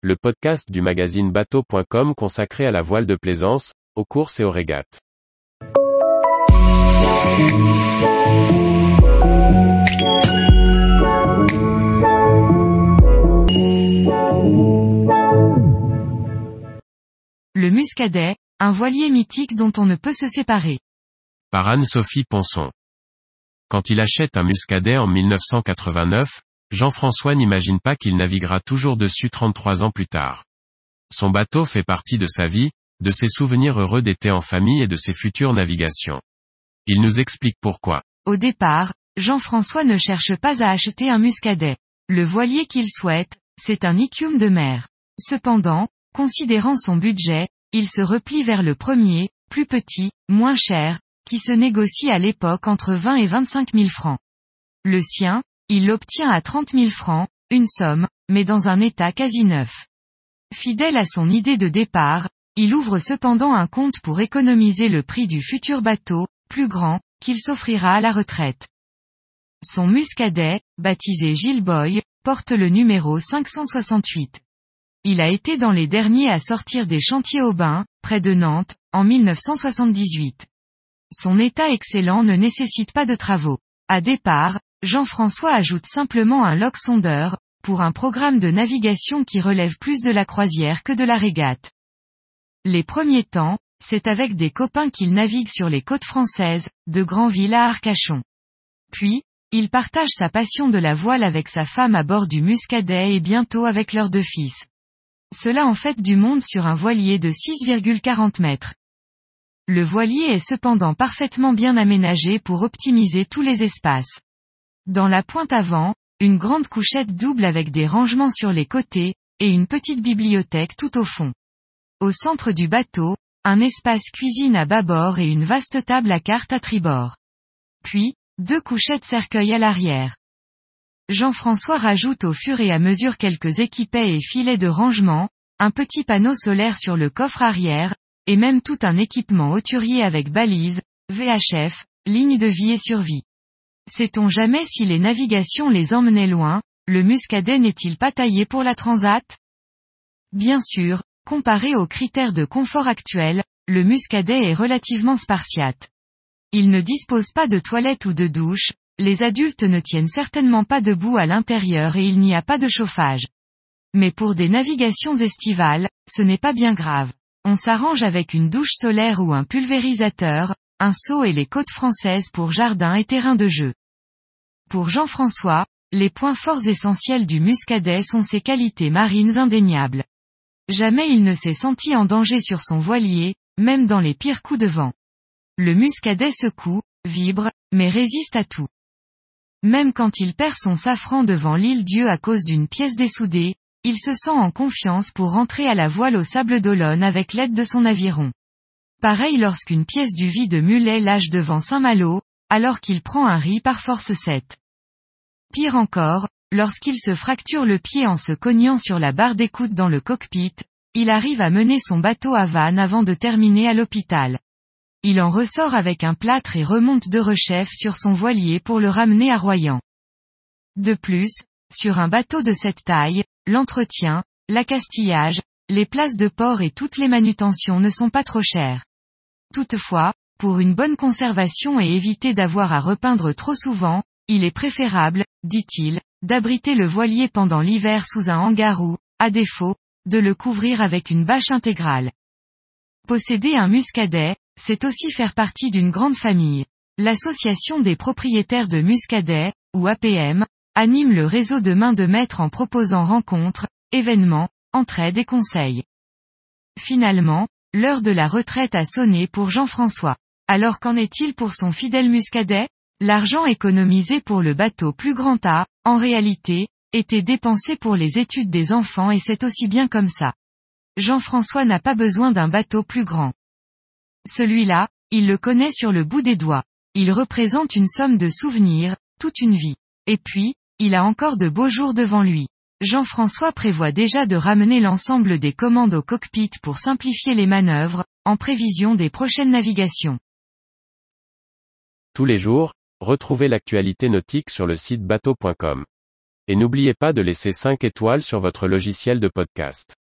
le podcast du magazine bateau.com consacré à la voile de plaisance, aux courses et aux régates. Le muscadet, un voilier mythique dont on ne peut se séparer. Par Anne-Sophie Ponson. Quand il achète un muscadet en 1989, Jean-François n'imagine pas qu'il naviguera toujours dessus 33 ans plus tard. Son bateau fait partie de sa vie, de ses souvenirs heureux d'été en famille et de ses futures navigations. Il nous explique pourquoi. Au départ, Jean-François ne cherche pas à acheter un muscadet. Le voilier qu'il souhaite, c'est un icium de mer. Cependant, considérant son budget, il se replie vers le premier, plus petit, moins cher, qui se négocie à l'époque entre 20 et 25 000 francs. Le sien, il l'obtient à 30 000 francs, une somme, mais dans un état quasi neuf. Fidèle à son idée de départ, il ouvre cependant un compte pour économiser le prix du futur bateau, plus grand, qu'il s'offrira à la retraite. Son muscadet, baptisé Gilles Boy, porte le numéro 568. Il a été dans les derniers à sortir des chantiers Aubin, près de Nantes, en 1978. Son état excellent ne nécessite pas de travaux. À départ, Jean-François ajoute simplement un lock sondeur, pour un programme de navigation qui relève plus de la croisière que de la régate. Les premiers temps, c'est avec des copains qu'il navigue sur les côtes françaises, de Granville à Arcachon. Puis, il partage sa passion de la voile avec sa femme à bord du Muscadet et bientôt avec leurs deux fils. Cela en fait du monde sur un voilier de 6,40 mètres. Le voilier est cependant parfaitement bien aménagé pour optimiser tous les espaces. Dans la pointe avant, une grande couchette double avec des rangements sur les côtés, et une petite bibliothèque tout au fond. Au centre du bateau, un espace cuisine à bâbord et une vaste table à cartes à tribord. Puis, deux couchettes cercueil à l'arrière. Jean-François rajoute au fur et à mesure quelques équipets et filets de rangement, un petit panneau solaire sur le coffre arrière, et même tout un équipement hauturier avec balises, VHF, ligne de vie et survie. Sait-on jamais si les navigations les emmenaient loin, le muscadet n'est-il pas taillé pour la transat? Bien sûr, comparé aux critères de confort actuels, le muscadet est relativement spartiate. Il ne dispose pas de toilette ou de douche, les adultes ne tiennent certainement pas debout à l'intérieur et il n'y a pas de chauffage. Mais pour des navigations estivales, ce n'est pas bien grave. On s'arrange avec une douche solaire ou un pulvérisateur, un seau et les côtes françaises pour jardin et terrain de jeu. Pour Jean-François, les points forts essentiels du muscadet sont ses qualités marines indéniables. Jamais il ne s'est senti en danger sur son voilier, même dans les pires coups de vent. Le muscadet secoue, vibre, mais résiste à tout. Même quand il perd son safran devant l'île Dieu à cause d'une pièce dessoudée, il se sent en confiance pour rentrer à la voile au sable d'Olonne avec l'aide de son aviron. Pareil lorsqu'une pièce du vide de mulet lâche devant Saint-Malo, alors qu'il prend un riz par force 7. Pire encore, lorsqu'il se fracture le pied en se cognant sur la barre d'écoute dans le cockpit, il arrive à mener son bateau à vanne avant de terminer à l'hôpital. Il en ressort avec un plâtre et remonte de rechef sur son voilier pour le ramener à Royan. De plus, sur un bateau de cette taille, l'entretien, l'accastillage, les places de port et toutes les manutentions ne sont pas trop chères. Toutefois, pour une bonne conservation et éviter d'avoir à repeindre trop souvent, il est préférable, dit-il, d'abriter le voilier pendant l'hiver sous un hangar ou, à défaut, de le couvrir avec une bâche intégrale. Posséder un muscadet, c'est aussi faire partie d'une grande famille. L'association des propriétaires de muscadets, ou APM, anime le réseau de main de maître en proposant rencontres, événements, entraide et conseils. Finalement, l'heure de la retraite a sonné pour Jean-François. Alors qu'en est-il pour son fidèle muscadet? L'argent économisé pour le bateau plus grand A, en réalité, était dépensé pour les études des enfants et c'est aussi bien comme ça. Jean-François n'a pas besoin d'un bateau plus grand. Celui-là, il le connaît sur le bout des doigts. Il représente une somme de souvenirs, toute une vie. Et puis, il a encore de beaux jours devant lui. Jean-François prévoit déjà de ramener l'ensemble des commandes au cockpit pour simplifier les manœuvres, en prévision des prochaines navigations. Tous les jours, retrouvez l'actualité nautique sur le site bateau.com et n'oubliez pas de laisser 5 étoiles sur votre logiciel de podcast.